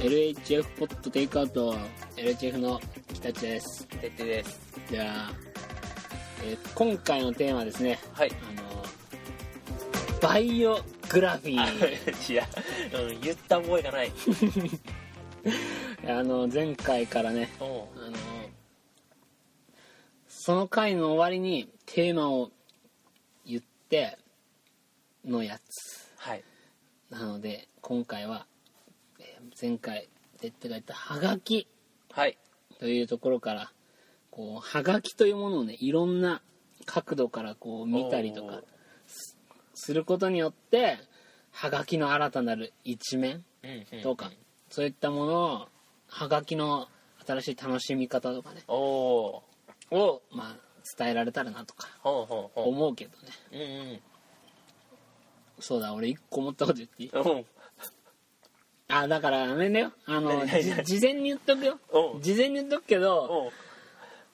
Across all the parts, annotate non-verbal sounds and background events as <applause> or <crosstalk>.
LHF ポットテイクアウト。LHF の北地です。徹底です。じゃあ、えー今回のテーマはですね。はい。あのバイオグラフィー。いや、うん、言った覚えがない。<laughs> あの前回からねうその回の終わりにテーマを言ってのやつ。はい。なので今回は、えー前回てってが言ったハガキ。はい。というところからこうハガキというものをねいろんな角度からこう見たりとかすることによってハガキの新たなる一面うんうんとか、そういったものをハガキの新しい楽しみ方とかね。おおを、まあ、伝えられたらなとかほうほうほ思うけどね。ううん。そうだ俺一個思ったこと言っていい？うん。うんあだからあれだよ。あの何何何？じ事前に言っとくよ。うん。事前に言っとくけどおう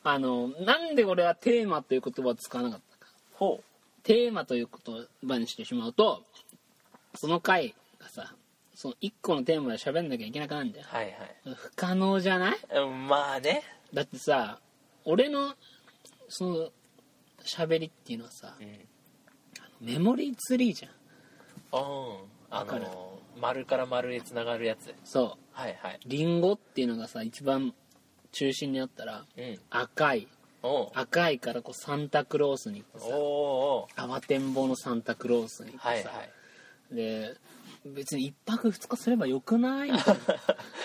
あのなんで俺はテーマという言葉を使わなかったか。ほテーマという言葉にしてしまうとその回がさその一個のテーマで喋んなきゃいけなくなるんだよ。うはい。不可能じゃないはい？うんまあね。だってさ俺のその喋りっていうのはさうん。メモリーツリーじゃん。うん。あわかる？の丸から丸へつながるやつ。そう。はいはい。リンゴっていうのがさ一番中心にあったらうん。赤い。赤いからこうサンタクロースに行っておさお慌てんぼうのサンタクロースに行ってさ、はいはい。で別に一泊二日すればよくない？みたいな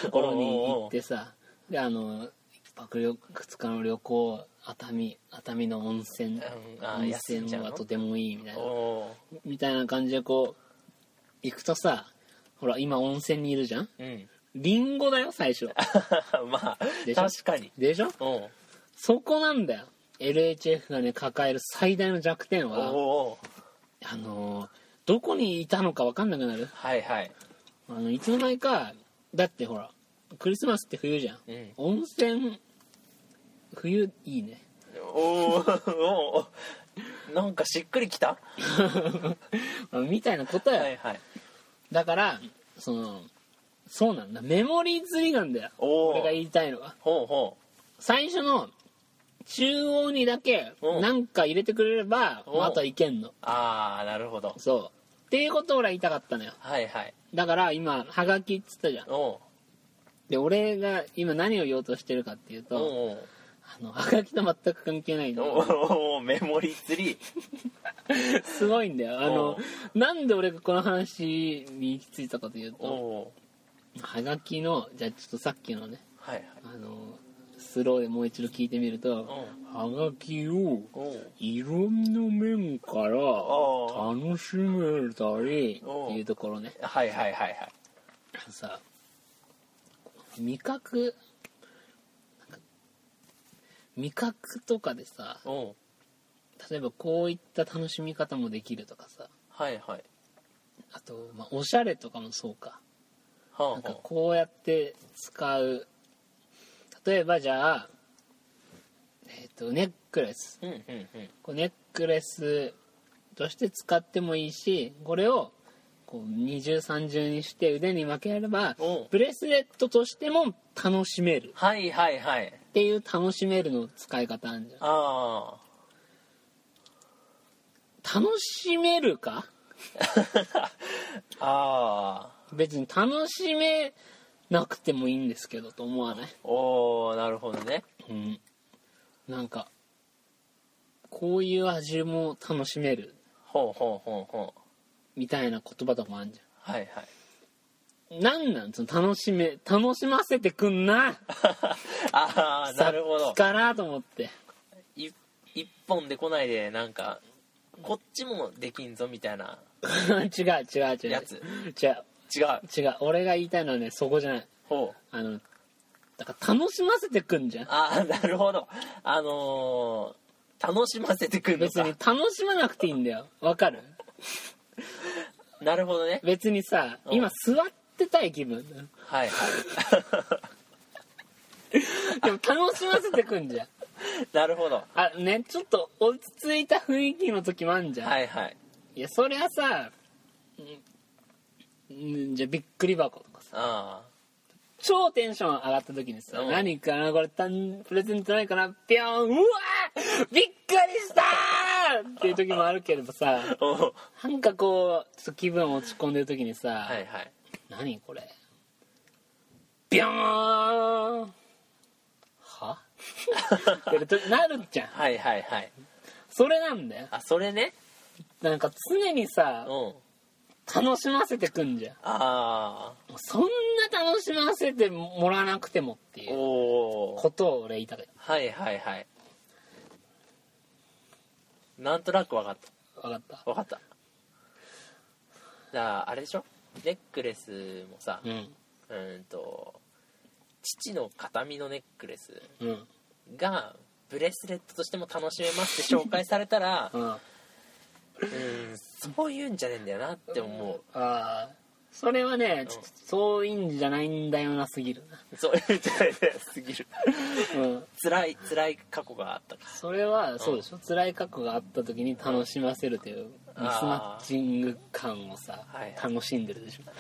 ところに行ってさ <laughs> であの一泊二日の旅行熱海熱海の温泉。うんあ温泉はとてもいいみたいな。みたいな感じでこう行くとさほら今温泉にいるじゃん？うん。リンゴだよ最初。<laughs> まあでしょ？確かに。でしょ？そこなんだよ。LHF がね抱える最大の弱点おはおあのーどこにいたのか分かんなくなる。はいはい。あのいつの間にかだってほらクリスマスって冬じゃん。うん。温泉冬いいね。おーおー。なんかしっくりきた？<laughs> みたいなことよ、はいはい。だからそのそうなんだ。メモリー釣りなんだよ。俺が言いたいのは。ほうほ最初の中央にだけうん。何か入れてくれれば、うん。あとはいけんの。うああなるほど。そう。っていうことを俺は言いたかったのよ。はいはい。だから今ハガキっつったじゃん。おうで俺が今何を言おうとしてるかっていうと、おうあのハガキと全く関係ないんだよ。おうおうメモリーツリーすごいんだよ。あのなんで俺がこの話に行き着いたかというとハガキのじゃあちょっとさっきのねはいはい。あのスローでもう一度聞いてみるとハガキをいろんな面からお楽しめたりおっていうところね。はいはいはいはい。さ味覚。味覚とかでさ例えばこういった楽しみ方もできるとかさ。はいはい。あと、まあ、おしゃれとかもそうか。はなんかこうやって使う。例えばじゃあえっ、とネックレス。うんうんうん。こうネックレスとして使ってもいいしこれをこう二重三重にして腕に巻ければおう。ブレスレットとしても楽しめる。はいはいはい。っていう楽しめるの使い方あるじゃん。あ楽しめるか？<laughs> ああ。あ別に楽しめなくてもいいんですけどと思わない？おおなるほどね。うん。なんかこういう味も楽しめる。ほうほうほうほうみたいな言葉とかもあるじはいはい。ゃんなんなん？その楽しめ楽しませてくんな。<laughs> ああなるほど。からと思って。い一本で来ないでなんかこっちもできんぞみたいな。<laughs> 違う違う違う。やつ。違う。違う。違う。俺が言いたいのはねそこじゃない。ほう。あのだから楽しませてくんじゃん。ああなるほど。あのー、楽しませてくんのか。別に楽しまなくていいんだよ。わかる？<laughs> なるほどね。別にさうん。今座ってたい気分はいはい。<laughs> でも楽しませてくんじゃん。<laughs> なるほど。あねちょっと落ち着いた雰囲気の時もあんじゃん、はいはい。いやそりゃさうんじゃあびっくり箱とかさ。あ超テンション上がった時にさ、うん。何かなこれたんプレゼントないかなピョンうわーびっくりしたーっていう時もあるけれどさあ <laughs> おう。なんかこうちょっと気分落ち込んでる時にさ、はいはい。何これビョーンは？ってなるじゃん。<laughs> はいはいはい。それなんだよ。あそれね。なんか常にさうん楽しませてくんじゃん。あそんな楽しませてもらわなくてもっていあうことを俺言いたかっはいはいはい。なんとなく分かった。た分かった。分かった。じゃああれでしょ？ネックレスもさうん。うんと父の形見のネックレスうん。がブレスレットとしても楽しめますって紹介されたらうんそういうんじゃねえんだよなって思う。あそれはねちょっとそういうんじゃないんだよなすぎるそういうんじゃないすぎる。なうん。辛い辛い過去があったか。それはそうでしょ？辛い過去があった時に楽しませるというミスマッチング感をさはい。楽しんでるでしょ <laughs>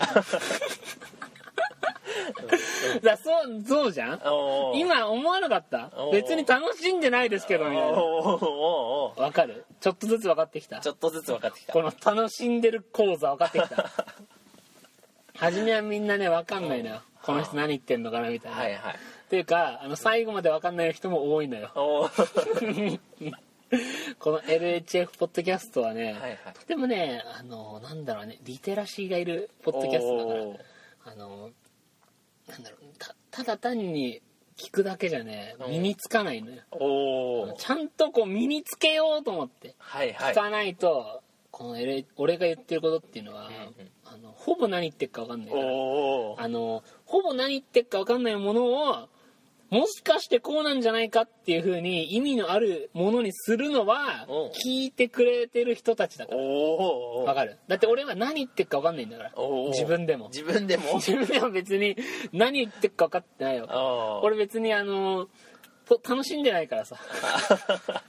<laughs> だそうそうじゃん？今思わなかった？別に楽しんでないですけどみたいな。わかる？ちょっとずつ分かってきた。ちょっとずつ分かってきた。この楽しんでる講座分かってきた。<laughs> 初めはみんなね分かんないのよこの人何言ってんのかなみたいな、はいはい。っていうかあの最後まで分かんない人も多いのよ。<laughs> この LHF ポッドキャストはね、はいはい。とてもねあのなんだろうねリテラシーがいるポッドキャストだから。あのなんだろうたただ単に聞くだけじゃねうん。身につかないのよ、おー。ちゃんとこう身につけようと思ってはいはい。聞かないと、この L 俺が言ってることっていうのは、うんうん。あのほぼ何言ってるか分かんないから。あのほぼ何言ってるか分かんないものをもしかしてこうなんじゃないかっていう風に意味のあるものにするのはうん。聞いてくれてる人たちだから。おー。分かる。だって俺は何言ってるか分かんないんだから。自分でも。自分でも。<laughs> 自分でも別に何言ってるか分かってないよ。俺別にあのぽ楽しんでないからさ。<laughs>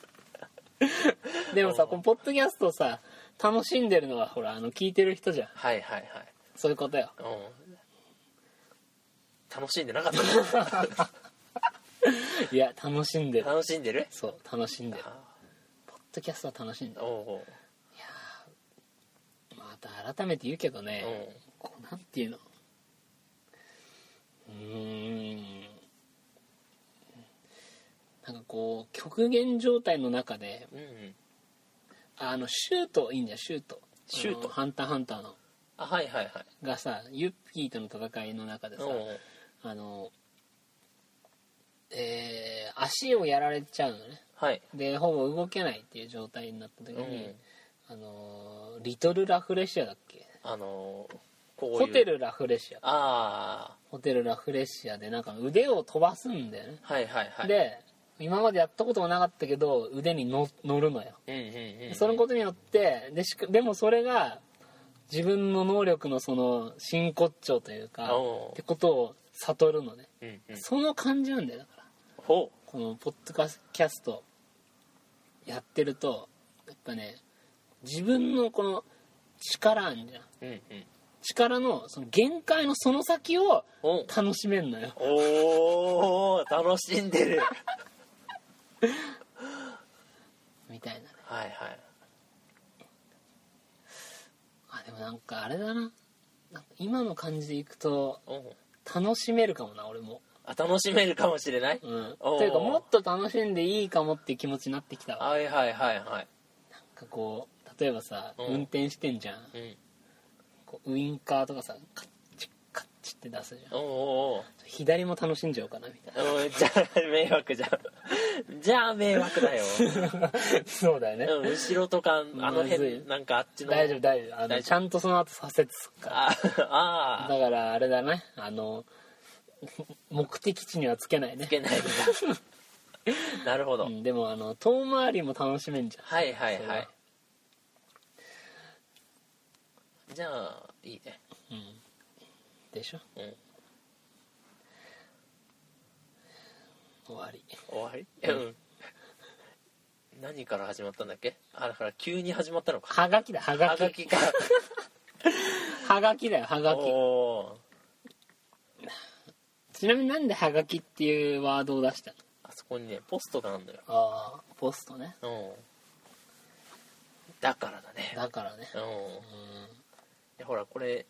でもさこのポッドキャストをさ楽しんでるのはほらあの聞いてる人じゃん。はいはいはい。そういうことよ。うん。楽しんでなかった <laughs> <laughs> いや楽しんでる。楽しんでる？そう楽しんでる。あポッドキャストは楽しんでる。ーおまた改めて言うけどね、ーこうなんていうの。うーん。なんかこう極限状態の中でうんうん。あのシュートいいんじゃんシュート。シュート。ハンターハンターの。あはいはいはい。がさユッピーとの戦いの中でさあのえー足をやられちゃうのね。はい。でほぼ動けないっていう状態になった時うん。に、あのリトルラフレシアだっけ？あのーこうホテルラフレシア。あホテルラフレシアでなんか腕を飛ばすんだよね、あはいはいはい。で今までやったこともなかったけど腕にの乗るのよ、うんうんうんうん。そのことによってでしかでもそれが自分の能力のその真骨頂というかってことを悟るのね、うんうん。その感じなんだよだから。ほこのポッドキャストやってるとやっぱね自分のこの力あんじゃん。ううんうん。力のその限界のその先をお楽しめんのよ。おー楽しんでる。<laughs> みたいなね。はいはい。あでもなんかあれだな。今の感じでいくと楽しめるかもな俺もあ楽しめるかもしれない？うん。というかもっと楽しんでいいかもっていう気持ちになってきたわ。はいはいはいはい。なんかこう例えばさうん。運転してんじゃん。うん。こうウインカーとかさカッチッカッチって出すじゃん。おうお左も楽しんじゃおうかなみたいおうじゃあ迷惑じゃん。<laughs> じゃあ迷惑だよ、な <laughs> そうだよね。うん、後ろとかあの辺なんかあっちの。大丈夫大丈夫。あのちゃんとその後左折すっから。ああだからあれだねあの目的地にはつけないね。つけないんだなるほど、うん、でもあの遠回りも楽しめんじゃん。はいはいはい。じゃあいいね。うん。でしょ？うん。終わり。終わり？ううん。ん何から始まったんだっけ？あだから急に始まったのか。はがきだはがき。はがきか。らはがきだよはがき。おーちなみになんではがきっていうワードを出したの？あそこにねポストがあるんだよ。ああポストね。うん。だからだね。だからね。うん。ほらこれ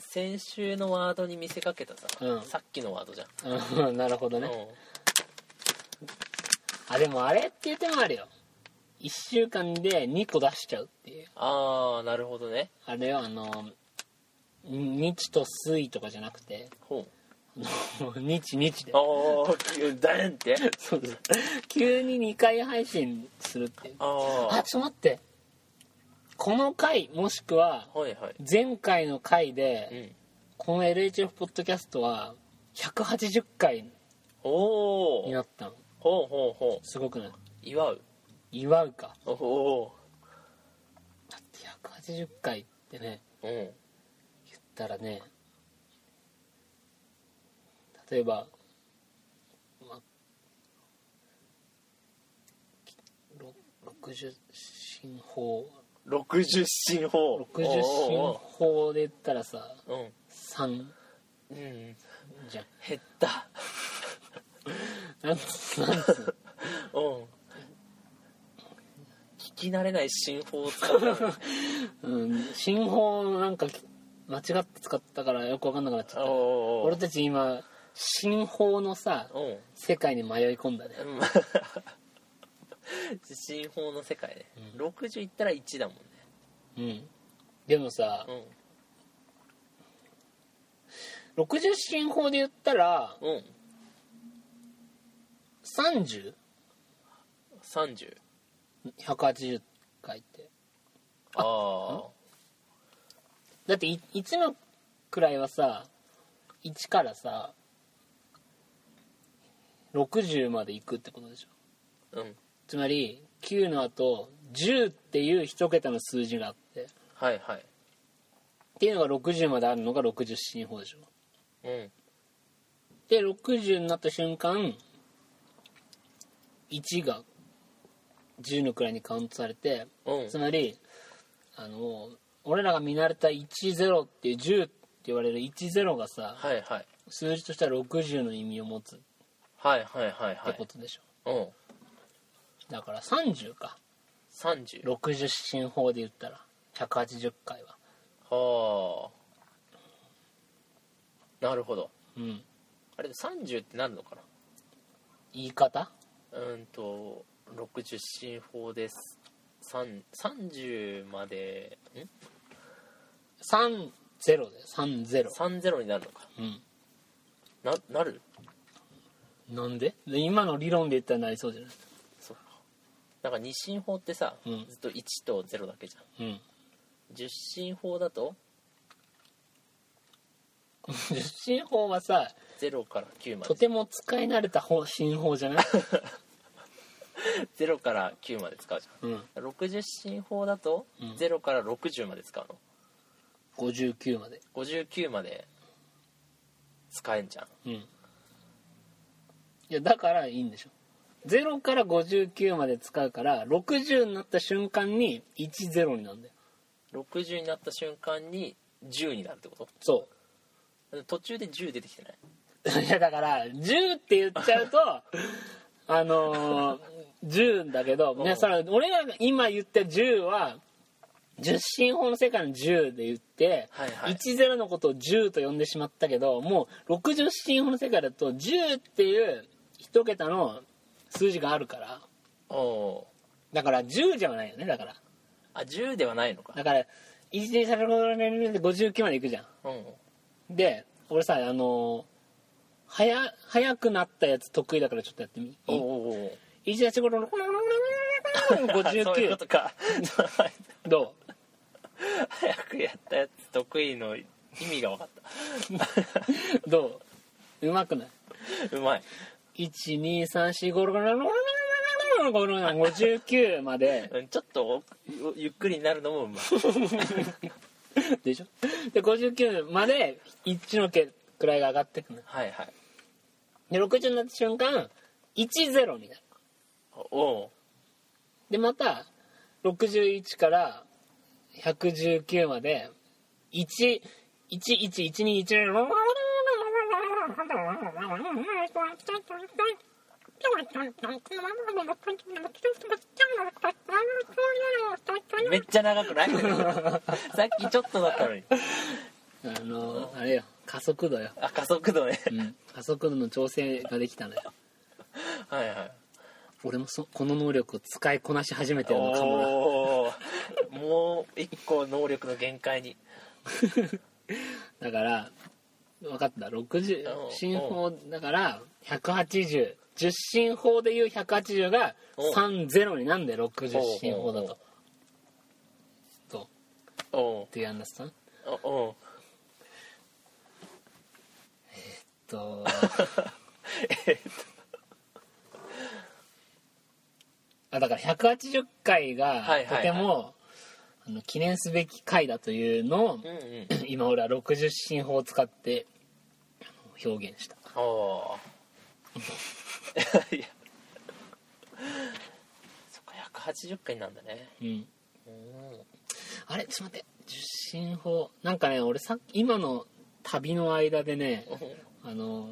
先週のワードに見せかけたさ、うん。さっきのワードじゃん、んうん。<laughs> なるほどね。うあでもあれっていう手もあるよ。1週間で2個出しちゃうっていう。ああなるほどね。あれよあの日と水とかじゃなくて。ほあの <laughs> 日日で。うおおダンって？そうそう。急に2回配信するっていう。ああちょっと待って。この回もしくは前回の回うでん。この LHF ポッドキャストは180回おおになったの。ほうほうほう。すごくない？祝う。祝うか。おおだって180回ってねうん。言ったらね例えば、まあ、ろ60進法60進法60進法で言ったらさおー3うん。うん。じゃん減った。なんつなんつうん。聞き慣れない進法を使っ <laughs> うん。進法なんか間違って使ったからよく分かんなくなっちゃった。お俺たち今進法のさおうん。世界に迷い込んだね。うん。<laughs> 進法の世界ね、60いったら1だもんね。うん。でもさうん。60進法で言ったらうん。30?180 30回って。あだってい1の位はさ1からさ60まで行くってことでしょ。あうん。つまり9の後10っていう一桁の数字があって。はいはい。っていうのが60まであるのが60進法でしょ。うん。で60になった瞬間1が10の位にカウントされてうん。つまりあの俺らが見慣れた10っていう10って言われる10がさはいはい。数字としては60の意味を持つ。っはいはいはいはい。てことでしょ、うん。だから30か。30 60進法で言ったら180回はは。あ。なるほど。うん。あれで30ってなるのか言い方？なうんと60進法です。3 30までん？30で30 30になるのか。うん。ななる？なんで？で今の理論で言ったらなりそうじゃない？そっかなんか二進法ってさ、うん。ずっと1と0だけじゃん。うん。10進法だと？<laughs> 十進法はさ0から9まで。とても使い慣れた方進法じゃない？<laughs> 0から9まで使うじうん。ゃん。60進法だとうん。0から60まで使うの。59まで。59まで使えんじゃん。うんいやだからいいんでしょ。0から59まで使うから60になった瞬間に10になるんだよ。60になった瞬間に10になるってこそと途中で10出てきてない？う <laughs> いやだから10って言っちゃうと <laughs> あのー、10だけど、ね、それ俺らが今言った10は10進法の世界の10で言って、はいはい。10のことを10と呼んでしまったけどもう60進法の世界だと10っていう一桁の数字があるから。おおだから10じゃないよねだから。ーあ10ではないのか。だから1年されるで59までいくじゃん。うん。で俺さあの早早くなったやつ得意だからちょっとやってみ。いいおお1日頃の <laughs> そういうこ59とか。<laughs> ど早くやったやつ得意の意味が分かっう <laughs> どう？うまくなたうまい1234559までうんちょっとゆっくりになるのもうまいでしょで59まで1の位が上がってくのはいはいで60になった瞬間10になるおうでまた61から119まで11121めっちゃ長くない？<laughs> さっきちょっとだったのに。あのあれよ。加速度よ、あ加速度ね。うん、加速度の調整ができたのよ。はいはい。俺もそこの能力を使いこなし始めてるのかもなもう一個能力の限界に。<laughs> だから分かった。60進法だから180 10進法でいう180が30になんで60進法だと。とおう。Do you understand? おおうと。<laughs> あだから180回がとてもあの記念すべき回だというのをうんうん。今俺は60進法を使って表現した。おー。いや。そっか180回なんだね。うん。うん。あれちょっと待って。受信法なんかね俺さっき今の旅の間でねあの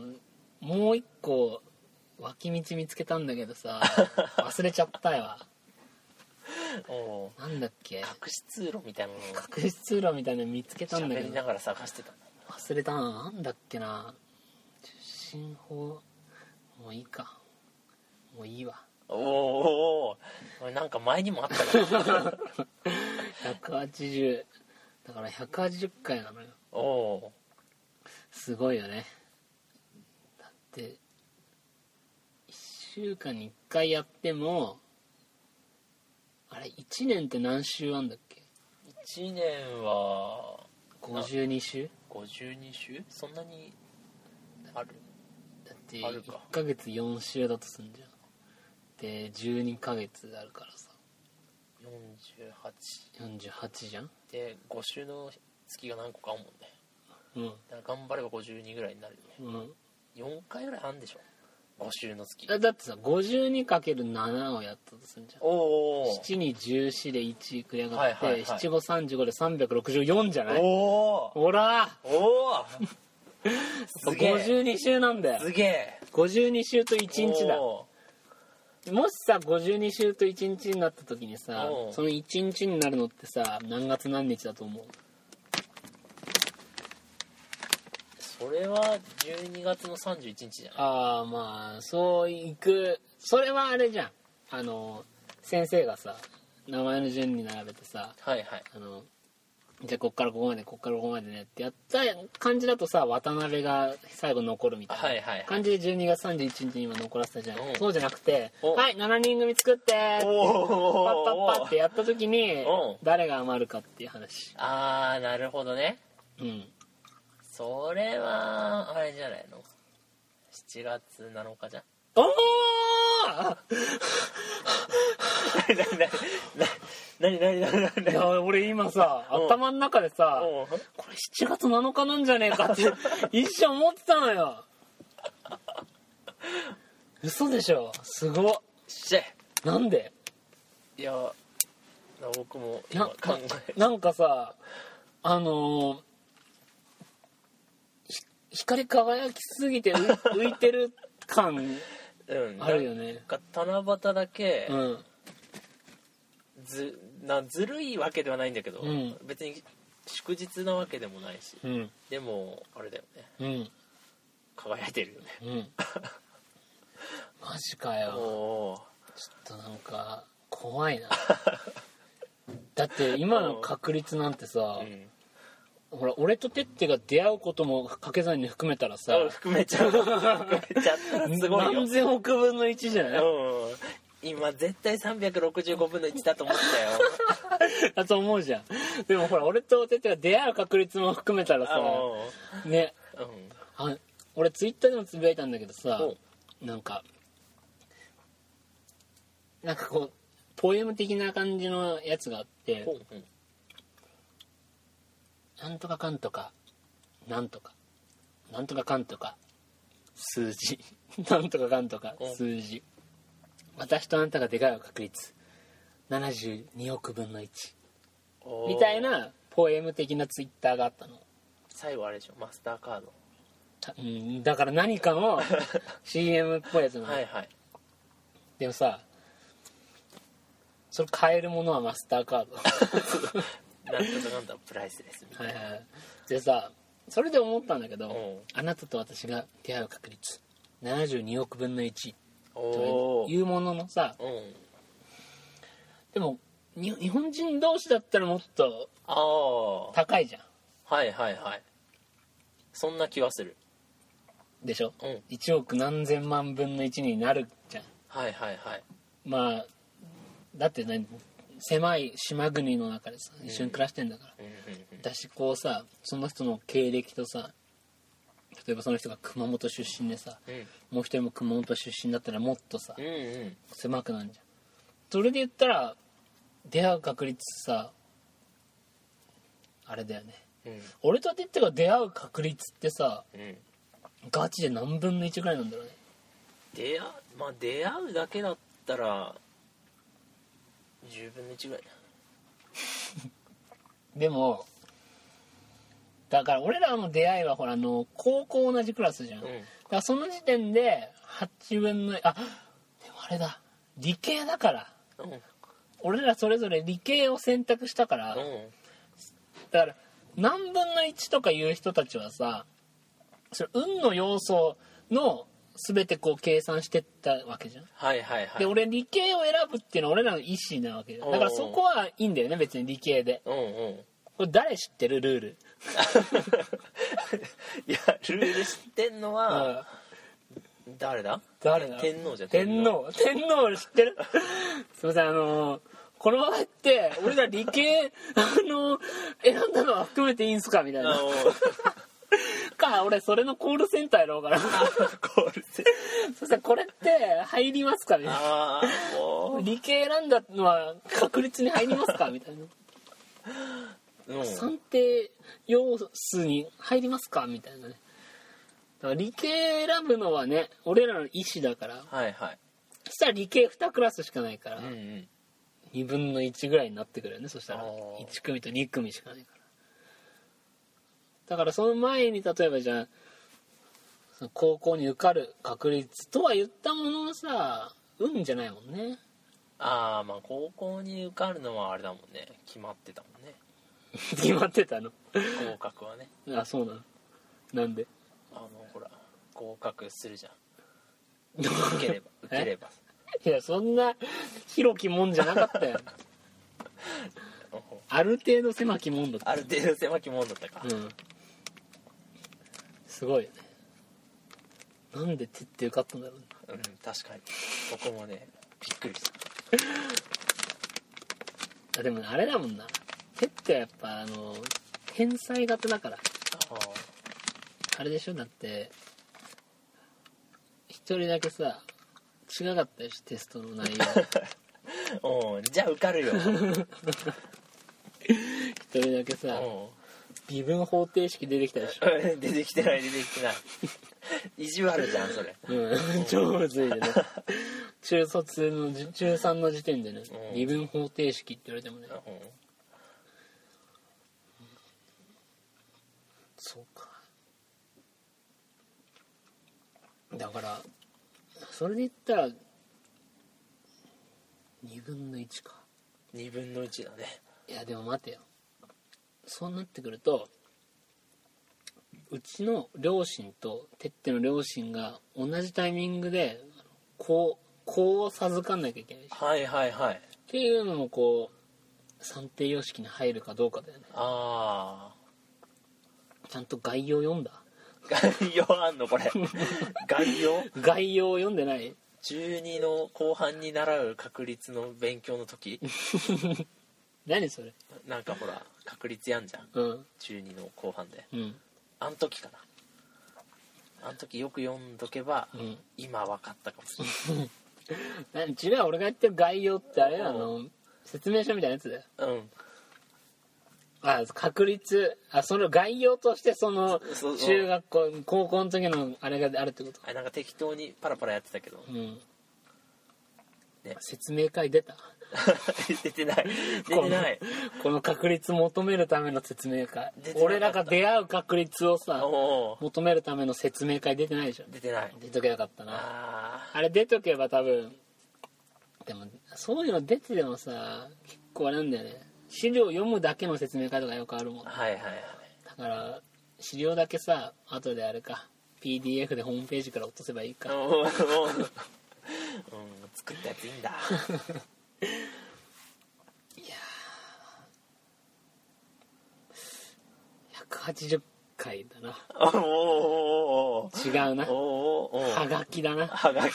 もう一個脇道見つけたんだけどさ <laughs> 忘れちゃったよ。おーなんだっけ？隠し通路みたいなの。を隠し通路みたいなの見つけたんだけど。喋りながら探してた。忘れたな。なんだっけな受信法もういいか。もういいわ。おー。おーおーなんか前にもあったから。<laughs> 180だから180回なのよ。おおすごいよね。だって1週間に1回やってもあれ1年って何週あんだっけ？1年は52週？52週？そんなにある？だってあるか。1ヶ月4週だとすんじゃん。で12ヶ月あるからさ。48 48じゃん。で5週の月が何個かあるもんね。うん。だから頑張れば52ぐらいになるよね。うん。4回ぐらいあるんでしょ。5週の月。だだってさ 52×7 をやったとすんじゃん。おお7に14で1繰り上がって、はいはいはい。7535で364じゃない？おおほらおお <laughs> 52週なんだよ。すげえ。52週と1日だ。おもしさ52週と1日になった時にさうん。その1日になるのってさ何月何日だと思う？ーそれは12月の31日じゃないああまあそういく。それはあれじゃん。あの先生がさ名前の順に並べてさはいはい。あのじゃあこっからここまでこっからここまでねってやった感じだとさ渡辺が最後残るみたいな。感じで12月31日に今残らせたじゃん。うん。そうじゃなくて「お。はい7人組作って」パッパッパってやった時にうん誰が余るかっていう話。ああなるほどね。うん。それはあれじゃないの？7月7日じゃん？おお <laughs> なになになになにいや俺今さうん。頭の中でさこれ7月7日なんじゃねえかって <laughs> 一瞬思ってたのよ。嘘でしょ？すごっ。なんで？いや僕も今考えなんかさあのーひ光り輝きすぎて浮 <laughs> 浮いてる感うん。あるよね。なんか七夕だけうん。ずなずるいわけではないんだけど、うん。別に祝日なわけでもないしうん。でもあれだよね。うん。輝いてるよね。うん。<laughs> マジかよ。<laughs> ちょっとなんか怖いな。<laughs> だって今の確率なんてさほら俺とテッテが出会うことも掛け算に含めたらさあ含めちゃう。含めちゃったらすごいよ。何千億分の1じゃない？うん。今絶対365分の1だと思ったよ <laughs> だと思うじゃん。でもほら俺とテッテが出会う確率も含めたらさあね。のうん。あ俺ツイッターでもつぶやいたんだけどさおなんかなんかこうポエム的な感じのやつがあってなんとかかんとかなんとか。なんとかかんとか数字。<laughs> なんとかかんとかうん。数字。私とあなたが出会う確率72億分の1おー。みたいなポエム的なツイッターがあったの。最後あれでしょ？マスターカード。たうんだから何かの <laughs> CM っぽいやつなの、はいはい。でもさそれ買えるものはマスターカード。<laughs> なんとかなんとかプライスレスみたいはいはい。でさそれで思ったんだけど、うん。あなたと私が出会う確率72億分の1なというもののさうんでもに日本人同士だったらもっとああは高いじゃん。いはいはい。そんな気はする。でしょ、うん。1億何千万分の1になるじゃん。はいはいはい。まあだってね狭い島国の中でさ一緒に暮らしてんだから、うんうんだしこうさその人の経歴とさ例えばその人が熊本出身でさうん。もう一人も熊本出身だったらもっとさうんうん。狭くなるじゃんそれで言ったら出会う確率さあれだよね。うん。俺とティッテが出会う確率ってさうん。ガチで何分の1ぐらいなんだろうね。出会うまあ出会うだけだったら10分の1ぐらい <laughs> でもだから俺らの出会いはほらあの高校同じクラスじゃん、だからその時点で8分のあでもあれだ。理系だから。うんうん俺らそれぞれ理系を選択したからうん。だから何分の1とかいう人たちはさそれ運の要素の全てこう計算してったわけじゃん。はいはいはい。で俺理系を選ぶっていうのは俺らの意思なわけよだからそこはいいんだよね別に理系で。うんうん。これ誰知ってるルール？<laughs> いやルール知ってんのはうん誰だ？誰だ？天皇じゃん天皇。天皇知ってる？<laughs> すいませんあのーこの場合って俺ら理系 <laughs> あのー選んだのは含めていいんすか？みたいな。<laughs> か俺それのコールセンターやろうかな。コールセンそしたらこれって入りますかみたいなああもう。理系選んだのは確率に入りますか？みたいな。うん。算定要素に入りますか？みたいなねら理系選ぶのはね俺らの意思だから。はいはい。そしたら理系2クラスしかないから、うんうん。2分の1ぐらいになってくるよね。そしたら。あー。1組と2組しかないから。だからその前に例えばじゃあその高校に受かる確率とは言ったもののさ運じゃないもんね。ああまあ高校に受かるのはあれだもんね。決まってたもんね。<laughs> 決まってたの。合格はね。あそうなの。なんで？合格するじゃん。受ければ受ければ。<laughs> いやそんな広きもんじゃなかったようん。<laughs> ある程度狭きもんだった。ある程度狭きもんだったか。うん。すごいよね。なんで手って受かったんだろうね。うん確かに。僕もねびっくりした。<laughs> あでもあれだもんな。手ってやっぱあの天才型だから。ああれでしょ？だって一人だけさ違かったよしテストの内容。<laughs> あうんじゃあ受かるよ。う <laughs> ん一人だけさ微分方程式出てきたでしょ。<laughs> 出てきてない出てきてない。意地悪じゃんそれ。うん超むずいでね。中卒のじ中3の時点でねう。ん微分方程式って言われてもね。う。んそうか。だからそれで言ったら2分の1か。2分の1だね。いやでも待てよ。そうなってくるとうちの両親とてっての両親が同じタイミングでこうこう授かんなきゃいけないし。っはいはいはい。ていうのもこう算定様式に入るかどうかだよね。あちゃんと概要読んだ？あ概要あんのこれ。概要？概要読んでない？12の後半に習う確率の勉強の時？<laughs> 何それ？なんかほら確率やんじゃん。うん。中2の後半で。うん。あん時かな。あん時よく読んどけば、うん。今分かったかもしれない。<laughs> 何？違う俺が言ってる概要ってあれあの？説明書みたいなやつだよ。うんあ確率あその概要としてその中学校高校の時のあれがあるってことあれなんか適当にパラパラやってたけど。うん、ね。説明会出た？<laughs> 出てない。出てない。この確率求めるための説明会。俺らが出会う確率をさ求めるための説明会出てないでしょ？出てない。出とけなかったな。ああれ出とけば多分でもそういうの出ててもさ結構あれなんだよね資料読むだけの説明会とかよくあるもん。あはいはいはい。だから資料だけさ後であれか PDF でホームページから落とせばいいか。おおうん作ったやついいんだ。<laughs> 180回だな。おお違うな。おおおはがきだな。はがき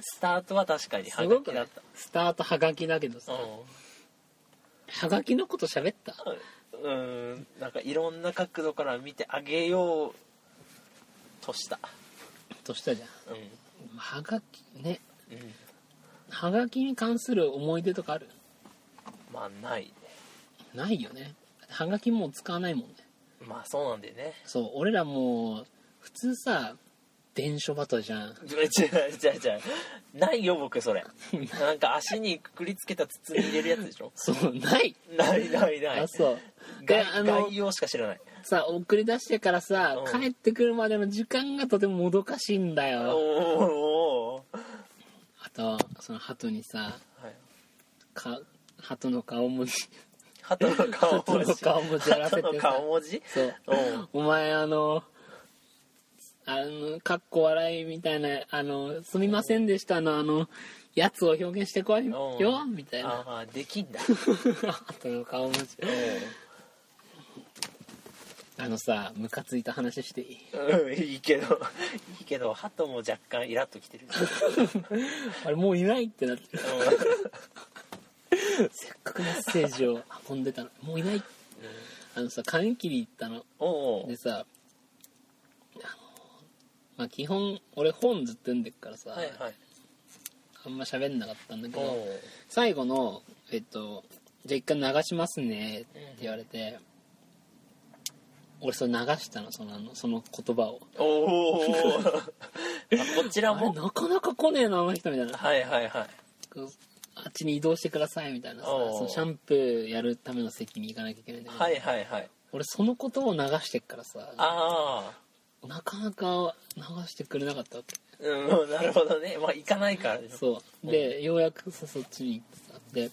スタートは確かにはすごくない？がきだったスタートはがきだけどさ。はがきのこと喋った？うん。うんなんかいろんな角度から見てあげようとした。としたじゃん。うん。はがきね。うん。はがきに関する思い出とかある？まあない。ねないよね。はがきもう使わないもんね。まあそうなんだよね。そう俺らもう普通さ電書バトじゃん。<laughs> 違う違う違うないよ僕それ。なんか足にくくりつけた筒に入れるやつでしょ？そうない。ないないない。あそう。で概あの概要しか知らない。さ送り出してからさうん。帰ってくるまでの時間がとてももどかしいんだおよ。おおあとその鳩にさはい。か鳩の顔文字。鳩の顔鳩の文字顔文字やらせ鳩のてさ顔文字？そう。うん。お前あのあのかっこ笑いみたいなあのすみませんでしたのあのやつを表現してこいようん。みたいな。ああできんだ。<laughs> 鳩の顔文字。あのさムカついた話していい？うんいいけどいいけど鳩も若干イラッときてる。<laughs> あれもういないってなってる。せっかくメッセージを運んでたのもういない。あのさ髪切り行ったの。おおでさまあ基本俺本ずっと読んでっからさ、はいはい。あんま喋んなかったんだけど最後のえっと「じゃあ一回流しますね」って言われて、俺それ流したのそのその言葉を。おお <laughs> こちらも？なかなか来ねえなあの人みたいな。はいはいはい。あっちに移動してくださいみたいなさそのシャンプーやるための席に行かなきゃいけないんだけど、はいはいはい。俺そのことを流してっからさああなかなか流してくれなかったわけ。うんなるほどね。まあ行かないからでしょそう。でようやくさそっちに行ってさで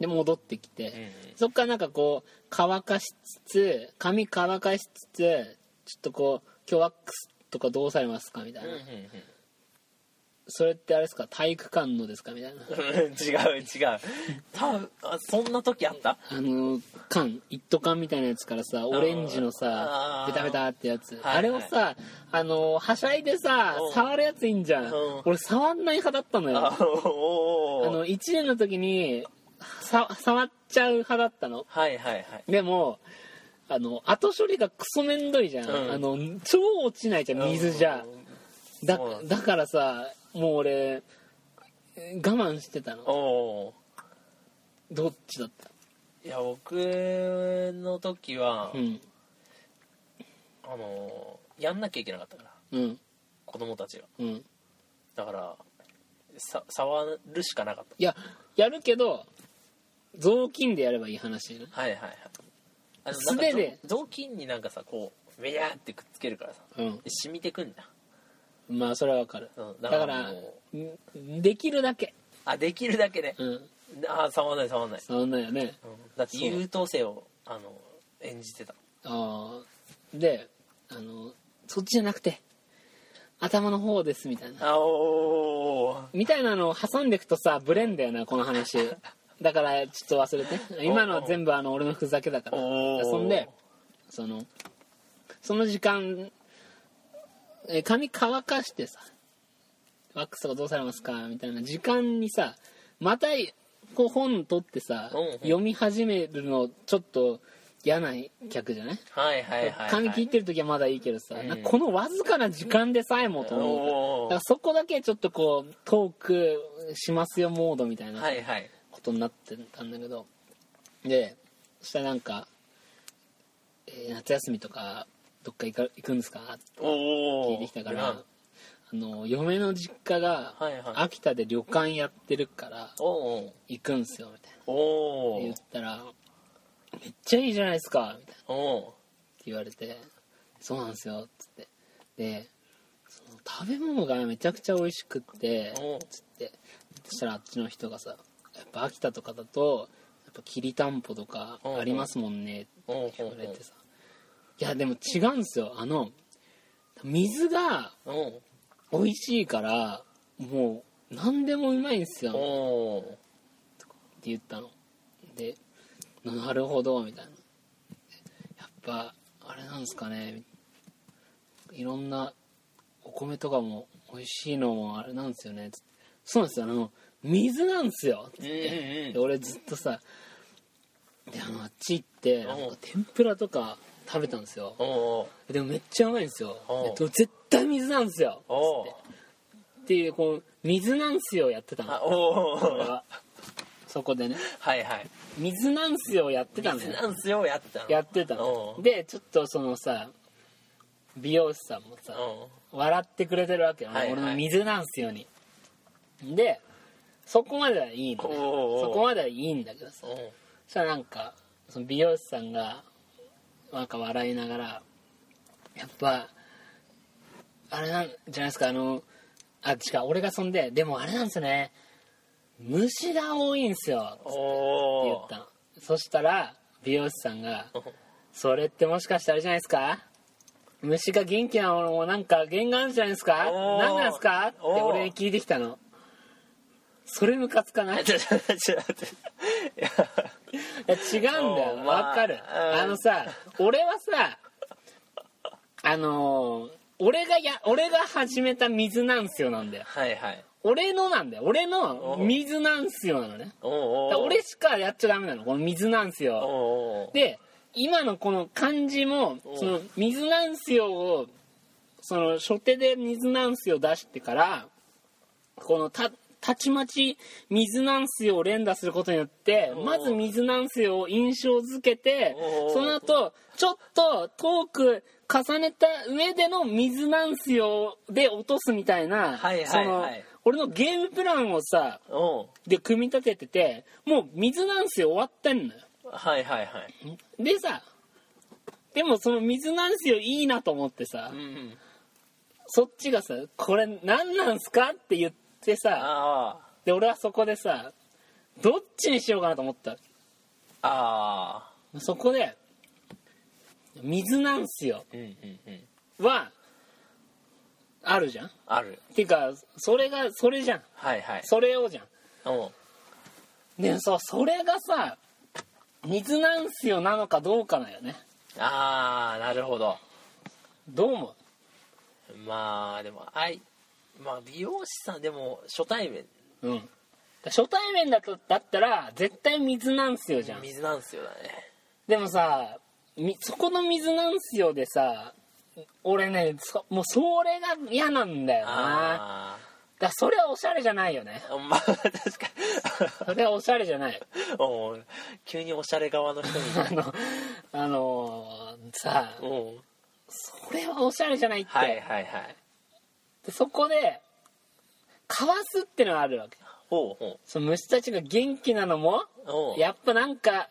で戻ってきて、うんそっからなんかこう乾かしつつ髪乾かしつつちょっとこう今日ワックスとかどうされますかみたいな、うんうんそれってあれですか？体育館のですかみたいな。うん違う違う。多分あそんな時あった？あの缶一斗缶みたいなやつからさオレンジのさベタベタってやつ、はいはい。あれをさあのはしゃいでさうん。触るやついいんじゃん、うん。俺触んない派だったのよ。あの1年の時にさ触っちゃう派だったの。はいはいはい。でもあの後処理がクソめんどいじゃん、うん。あの超落ちないじゃん水じゃ。だだからさもう俺我慢してたの。おおどっちだった？いや僕の時は、うん。あのやんなきゃいけなかったから。うん。子供たちがうん。だからさ触るしかなかっいややるけど雑巾でやればいい話ねたはいはいはい。あの素手で。雑雑巾になんかさこうベヤーってくっつけるからさ。うん。で染みてくんだまあそれはわかる。うんだかだかららんできるだけ。あできるだけね。うん。あ触らない触らない、そんなよね。うん。だって優等生をあの演じてた。ああであのそっちじゃなくて頭の方ですみたいな。あおー。みたいなのを挟んでいくとさブレんだよなこの話。<laughs> だからちょっと忘れて。今のは全部あの俺のふざけだから。おー。そんでそのその時間え髪乾かしてさワックスとかどうされますか？みたいな時間にさまたこう本取ってさ、うんうん。読み始めるのちょっと嫌な客じゃない？はいはいはい、はい、髪切ってる時はまだいいけどさ、うん。このわずかな時間でさえもと思う。からおーだからそこだけちょっとこうトークしますよモードみたいなはいはい。ことになってたんだけど。でそしたらなんか、えー夏休みとかどっか行か行くんですか？って聞いてきたから。あの嫁の実家が秋田で旅館やってるから行くんすよみたいな。おって言ったら「めっちゃいいじゃないですか」みたいな。って言われて「そうなんですよ」っつって。でその食べ物がめちゃくちゃ美味しくっておつって。そしたらあっちの人がさ「やっぱ秋田とかだとやっぱきりたんぽとかありますもんね」って言われてさいやでも違うんですよ。あの水がお美味しいからもう何でもうまいんですよ。おってお言ったの。でなるほどみたいな。やっぱあれなんですかね。いろんなお米とかも美味しいのもあれなんですよね。つってそうなんですよ。あの水なんですよ。つっうんてうん。で俺ずっとさであのあっち行ってなん。か天ぷらとか食べたんですよ。でもめっちゃうまいんですよ。絶対水なんですよ。おおって。いうこう水なんすよやってたの。俺は。そこでね。はいはい。水なんすよやってたのよなんすよやってたの。やってたの。でちょっとそのさ美容師さんもさお笑ってくれてるわけよ、はいはい。俺の水なんすよに。でそこまではいいのそこまではいいんだけどさ。おそしたらなんかその美容師さんがなんか笑いながらやっぱあれなんじゃないですかあのあ違う俺がそんででもあれなんですよね。虫が多いんすよ。って言ったの。そしたら美容師さんが「<laughs> それってもしかしてあれじゃないですか？虫が元気なものもなんか原因があるんじゃないですか？何なんですか?」って俺に聞いてきたの。それムカつかない？<laughs> いや違うんだよ。わかる。うん。あのさ俺はさあのー俺がや俺が始めた水なんすよなんだよ。はいはい。俺のなんだよ。俺のお水なんすよなのね。俺しかやっちゃダメなの。この水なんすよ。で今のこの漢字もおその水なんすよをその初手で水なんすよ出してからこのたたちまち水なんすよを連打することによっておまず水なんすよを印象づけておその後ちょっとトーク重ねた上での水なんすよで落とすみたいなはいはいはい。その俺のゲームプランをさおで組み立てててもう水なんすよ終わってんのよ。はいはいはい。でさでもその水なんすよいいなと思ってさうんうん。そっちがさ「これ何なんすか?」って言ってさあで俺はそこでさどっちにしようかなと思った。あああそこで「水なんすよ。うんうんうん」はあるじゃん。ある。っていうかそれがそれじゃん。はいはい。それをじゃん。おう。でもさそれがさ水なんすよなのかどうかだよね。ああなるほど。どう思まあでもあいまあ美容師さんでも初対面。ううん。初対面だとだったら絶対水なんすよじゃん。水なんすよだね。でもさみそこの水なんすよでさ俺ねそもうそれが嫌なんだよな。あだからそれはおしゃれじゃないよね。あまあ確かそれはおしゃれじゃない。に <laughs> おう急におしゃれ側の人に。<laughs> あのあのーさおう。それはおしゃれじゃないって、はいはいはいでそこでかわすってのがあるわけ。ほうほその虫たちが元気なのもうおう。やっぱなんか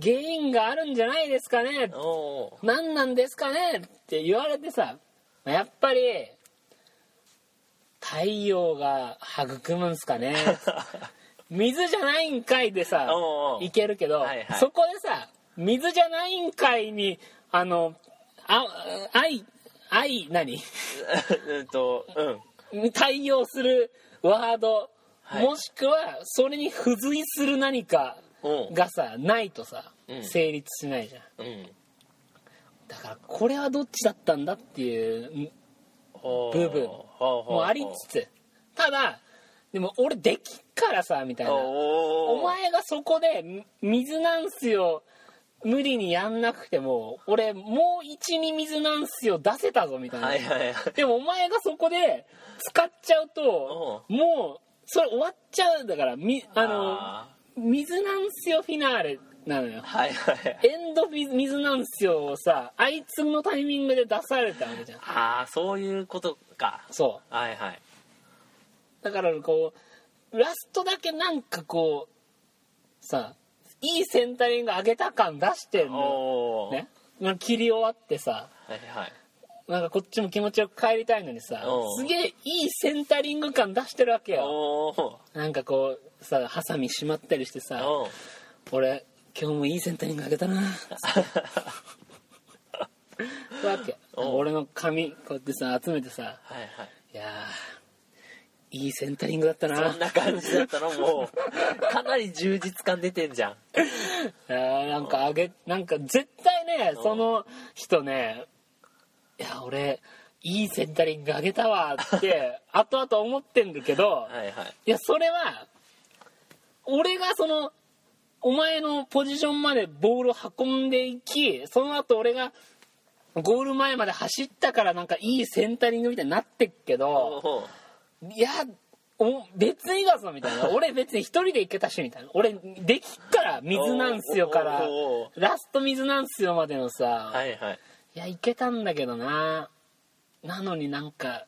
原因があるんじゃないですかね。おう。何なんですかね。って言われてさやっぱり太陽が育むんすかね。<laughs> 水じゃないんかいでさおうおう。いけるけど、はいはい。そこでさ水じゃないんかいにあのあ愛愛何？<laughs> うんとうん。対応するワード、はい。もしくはそれに付随する何かがさないとさ、うん。成立しないじゃん。うん。だからこれはどっちだったんだっていう部分。もありつつ。ただでも俺できっからさみたいな。おお前がそこでみ水なんすよ無理にやんなくても俺もう12水なんすよ出せたぞみたいな、はいはいはい。でもお前がそこで使っちゃうともうそれ終わっちゃうだからみあのあ水なんすよフィナーレなのよ。はいはいエンド水なんすよをさあいつのタイミングで出されたわけじゃん。ああそういうことか。そはいはい。うだからこうラストだけなんかこうさいいセンタリング上げた感出してんの。ねまあ切り終わってさ。はいはい。なんかこっちも気持ちよく帰りたいのにさすげえいいセンタリング感出してるわけよ。なんかこうさハサミしまったりしてさ俺今日もいいセンタリング上げたな。<laughs> わけ。俺の髪こうやってさ集めてさはいはい。いやーいいセンタリングだったな。そんな感じだったの？もうかなり充実感出てんじゃん。<laughs> いやーなんかあげなんか絶対ねその人ねいや俺いいセンタリングあげたわって <laughs> 後々思ってんだけどはいはい。いやそれは俺がそのお前のポジションまでボールを運んでいきその後俺がゴール前まで走ったからなんかいいセンタリングみたいになってっけどいやお別にだぞみたいな。<laughs> 俺別に一人で行けたしみたいな。俺できっから水なんすよから。ラスト水なんすよまでのさ、はいはい。いやいけたんだけどな。なのになんか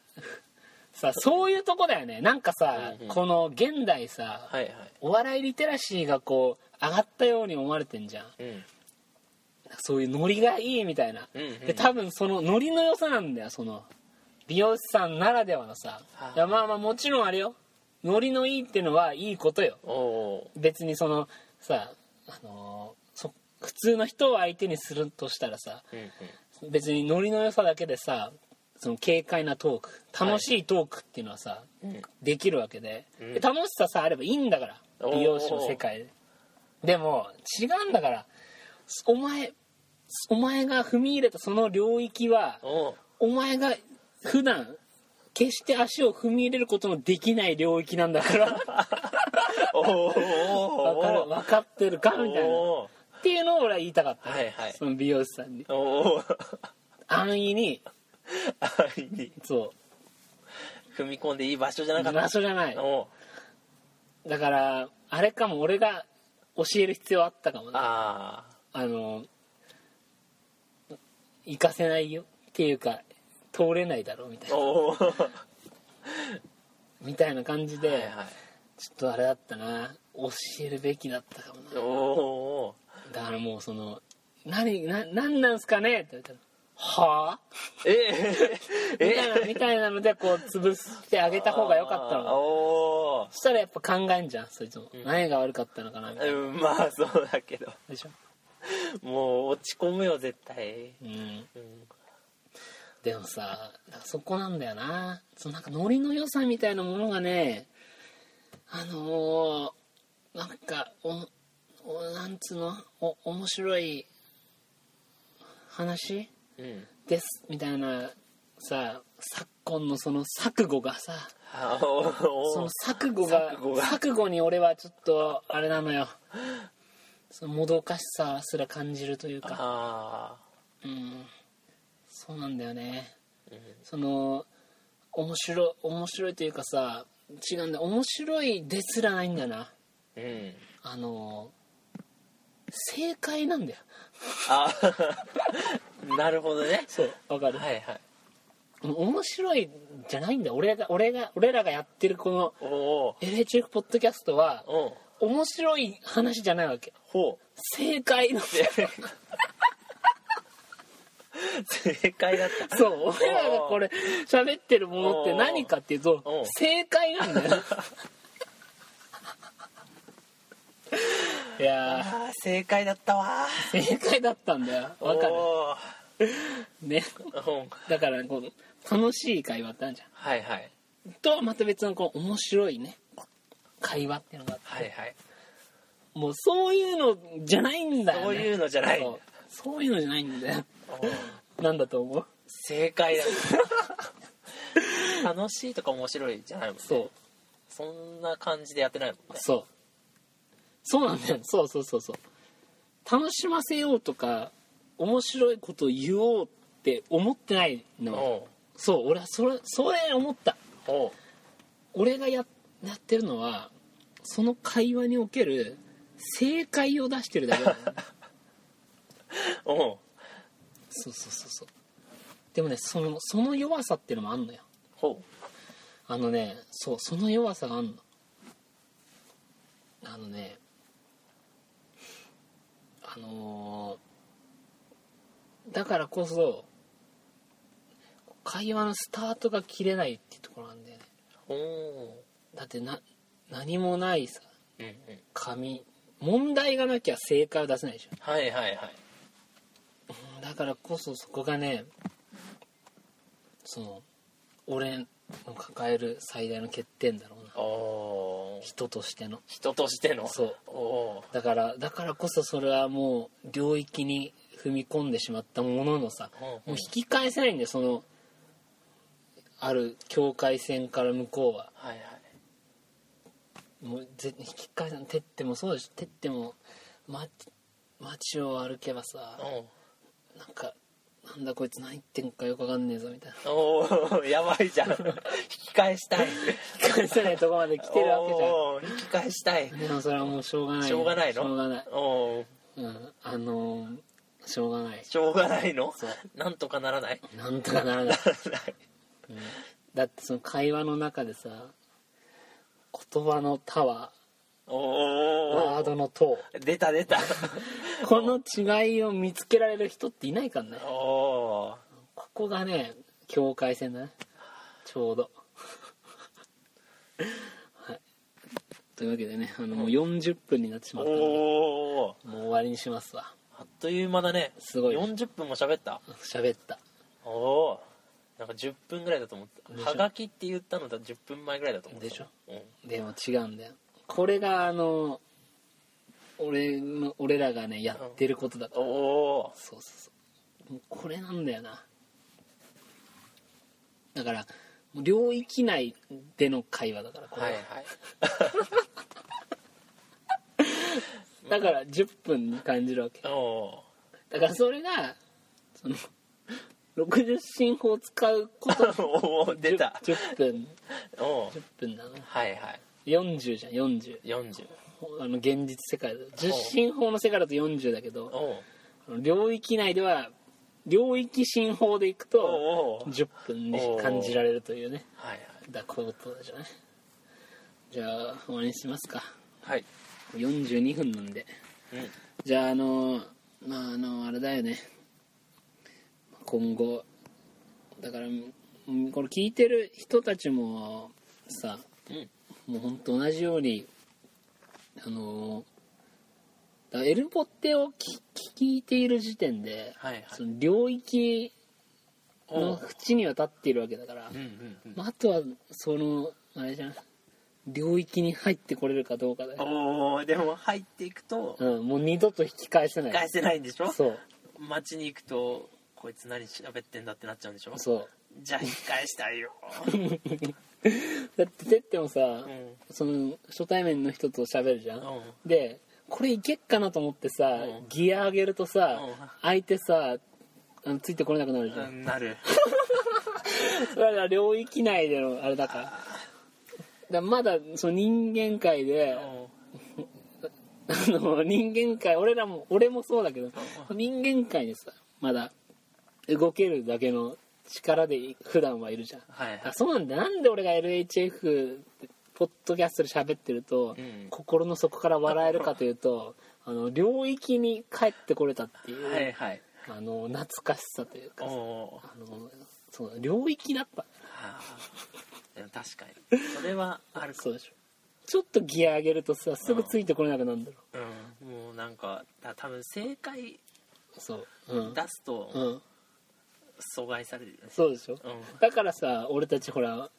<laughs> さそういうとこだよね。なんかさ、うんうん。この現代さはいはい。お笑いリテラシーがこう上がったように思われてんじゃん。うん。そういうノリがいいみたいな、うんうん。で多分そのノリの良さなんだよその美容師さんならではのさはあいやまあまあもちろんあれよ。ノリのいいってのはいいことよ。別にそのさあのーそ普通の人を相手にするとしたらさうんうん。別にノリの良さだけでさその軽快なトーク楽しいトークっていうのはさ、うんできるわけで,うん。で、楽しささあればいいんだから美容師の世界で。でも違うんだからお前お前が踏み入れたその領域はお前が普段決して足を踏み入れることのできない領域なんだから。<laughs> おおわかる分かってるかみたいな。おっていうのを俺は言いたかった、はいはい。その美容師さんに。安易に。安易に。そ踏み込んでいい場所じゃなうかった。場所じゃない。だからあれかも俺が教える必要あったかもね。ああの行かせないよ。っていうか通れないだろうみたいな。<laughs> みたいな感じで、いはい。ちょっとあれだったな。教えるべきだったかもな。だからもうその「何な何なんすかね?」って言ったら「はあ?え」<laughs> みたいなみたいなのでこう潰してあげた方が良かったの。そしたらやっぱ考えんじゃんそいつも、何が悪かったのかなみたいな。うんまあそうだけど。でしょ？もう落ち込むよ絶対。うん。うんでもさそこなんだよな。そのなんかノリの良さみたいなものがねあのー、なんかおおなんつうの？お面白い話？うんですみたいなさ昨今のその錯誤がさその錯誤が錯誤に俺はちょっとあれなのよ。そのもどかしさすら感じるというか。あうんそうなんだよね。ーうん。その面白い面白いというかさ違うんだ。よ面白いですらないんだよな。うん。あの正解なんだよ。あ <laughs> なるほどね。そうわかる、はいはい。面白いじゃないんだよ。俺が俺が俺らがやってるこの LHF ポッドキャストはお面白い話じゃないわけ。ほ正解なんだよ。う <laughs> 正解だった。そう。俺らがこれ喋ってるものって何かっていうと正解なんだよ。<laughs> いや正解だったわ。ー正解だったんだよ。わかる。おね。だからこう楽しい会話ってあるじゃはいはい。んとはまた別のこう面白いね会話っていうのがあって。はいはい。もうそういうのじゃないんだよ、ね、そういうのじゃない。そう。そういうのじゃないんだよ。うん <laughs> なんだと思う？正解だ楽しいとか面白いじゃないもんね。そう。そんな感じでやってないもんね。そう。そうなんだよ。そうそうそうそう。楽しませようとか面白いことを言おうって思ってないのおそう俺はそれそれ思った。俺がややってるのはその会話における正解を出してるだけだよね。<laughs> おうそうそうそうそう。でもねそのその弱さっていうのもあんのよ。ほあのねそうその弱さがあんの。あのねあのーだからこそ会話のスタートが切れないっていうところなんだよね。う。おだってな何もないさううんうん。紙問題がなきゃ正解を出せないでしょ。はいはいはいだからこそそこがねその俺の抱える最大の欠点だろうな。人としての。人としての？そう。だからだからこそそれはもう領域に踏み込んでしまったもののさうんうん。もう引き返せないんだよ。そのある境界線から向こうは。はいはい。もうぜ引き返せないてってもそうでしょてっても街街を歩けばさおなんかなんだこいつ何言ってんかよくわかんねえぞみたいな。おおやばいじゃん。<laughs> 引き返したい。引き返せないとこまで来てるわけじゃん。引き返したい。でもそれはもうしょうがないしょうがないの？しょうがない。おおうんあのーしょうがない。しょうがないの？そう。なんとかならない？なんとかならない、うん。だってその会話の中でさ言葉の「タワおー」ワーおドの「塔。出た出た」<laughs> この違いを見つけられる人っていないからね。おおここがね境界線だね。ちょうど。<laughs> はい。というわけでねあのもう40分になってしまったのでおおもう終わりにしますわ。あっという間だね。すごい。40分も喋った。喋った。おおなんか10分ぐらいだと思った。ょ。はがきって言ったのだ10分前ぐらいだと思った。でしょ。うん。でも違うんだよこれがあの俺の俺らがねやってることだから。おおそうそうそう。もうこれなんだよな。だから領域内での会話だからこれは、はいはい。だから10分に感じるわけ。おおだからそれがその60進法を使うこと <laughs> 出た。10, 10分。おお10分だなはいはい40じゃん40 40あの現実世界だと。10進法の世界だと40だけど領域内では領域進法でいくおとお10分に感じられるというねはいはい。だこういうことじゃない？じゃあ終わりにしますか。はい。42分なんで。うん。じゃああのまああのあれだよね。今後だからうんこれ聞いてる人たちもさうんもうほんと同じようにあのだからエルポッテを聞聞いている時点で、はいはい。その領域の縁には立っているわけだから、うんうんうん。まあ、あとはそのあれじゃん領域に入ってこれるかどうかだよ、おおでも入っていくとうん、もう二度と引き返せない。返せないんでしょ？そう。街に行くとこいつ何喋ってんだってなっちゃうんでしょ？そう。じゃあ引き返したいよ <laughs> <laughs> だっててってもさ、うん。その初対面の人と喋るじゃん、うん。でこれいけっかなと思ってさ、うん。ギア上げるとさ、うん。相手さあのついてこれなくなるじゃ、うんんなる。それは領域内でのあれだから。だからまだその人間界で、あの人間界俺らも俺もそうだけど人間界でさまだ動けるだけの力で普段はいるじゃん。はいはい。あそうなんだ。なんで俺が LHF ポッドキャストで喋ってると、うん。心の底から笑えるかというとあの領域に帰ってこれたっていう、はいはい。あの懐かしさというかあのそう領域だった。でも確かに。それはあるかそうでしょ。ちょっとギア上げるとさすぐついてこれなくなるんだろう。ん。もうなんかた多分正解そう。うん。出すとうん阻害されるよね。そうでしょ？うん。だからさ俺たちほら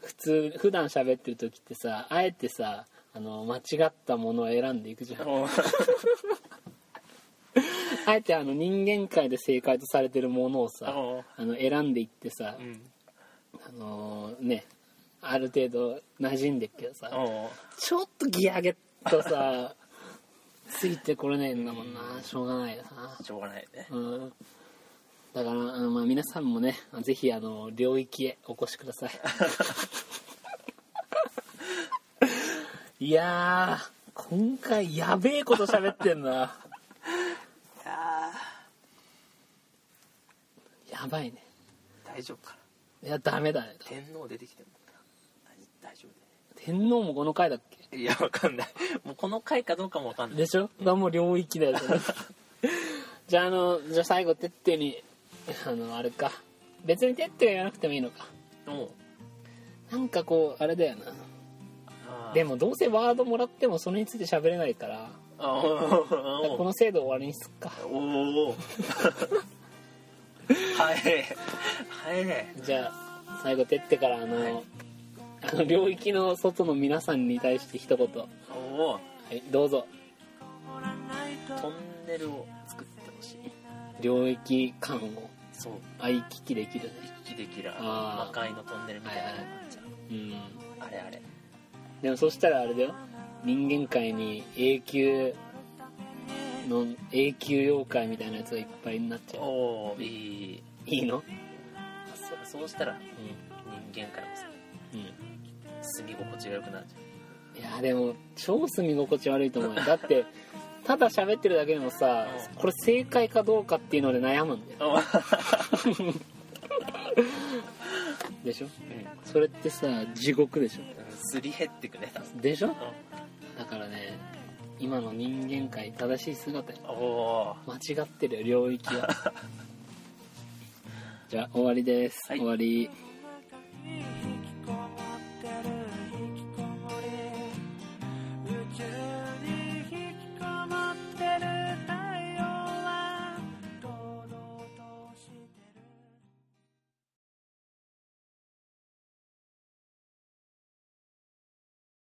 普通普段喋ってる時ってさあえてさあの間違ったものを選んでいくじゃん。お <laughs> あえてあの人間界で正解とされてるものをさおあの選んでいってさ、うん。あのねある程度馴染んでっけどさおちょっとギア上げっとさ <laughs> ついてこれないんだもんな。しょうがないよな。しょうがないね。うんだから、あのまあ、皆さんもねぜひあの領域へお越しください。<laughs> いやー今回やべえこと喋ってんな。ややばいね。ー大丈夫かな？いやダメだね天皇出てきても大丈天皇もこの回だっけ？夫いやわかんない。もうこの回かどうかもわかんない。でしょ？がもう領域だよ。<laughs> じゃああのじゃあ最後てってに <laughs> あのあれか。別にてってが言わなくてもいいのか。もう。なんかこうあれだよな。でもどうせワードもらってもそれについて喋れないから。この制度終わりにすっか。おおは <laughs> い。はい。ねじゃあ最後てってからあの、はい。あの領域の外の皆さんに対して一言。はおおいどうぞ。トンネルを作ってほしい。領域間をそう。行き来できるね。一気できる。あー。魔界のトンネルみたいなのになっちゃううん。あれあれ。でもそしたらあれだよ。人間界に永久の永久妖怪みたいなやつがいっぱいになっちゃう。おおいい。いいの？そそうしたらう人間界もさん、うん。住み心地が良くなるじいやでも超住み心地悪いと思うよ。だって <laughs> ただ喋ってるだけでもさうん。これ正解かどうかっていうので悩むんだよ。<laughs> でしょ？うんそれってさ地獄でしすり減ってくねでしょ？だからね今の人間界正しい姿間違ってるよ領域は。<laughs> じゃあ終わりです、はい。終わり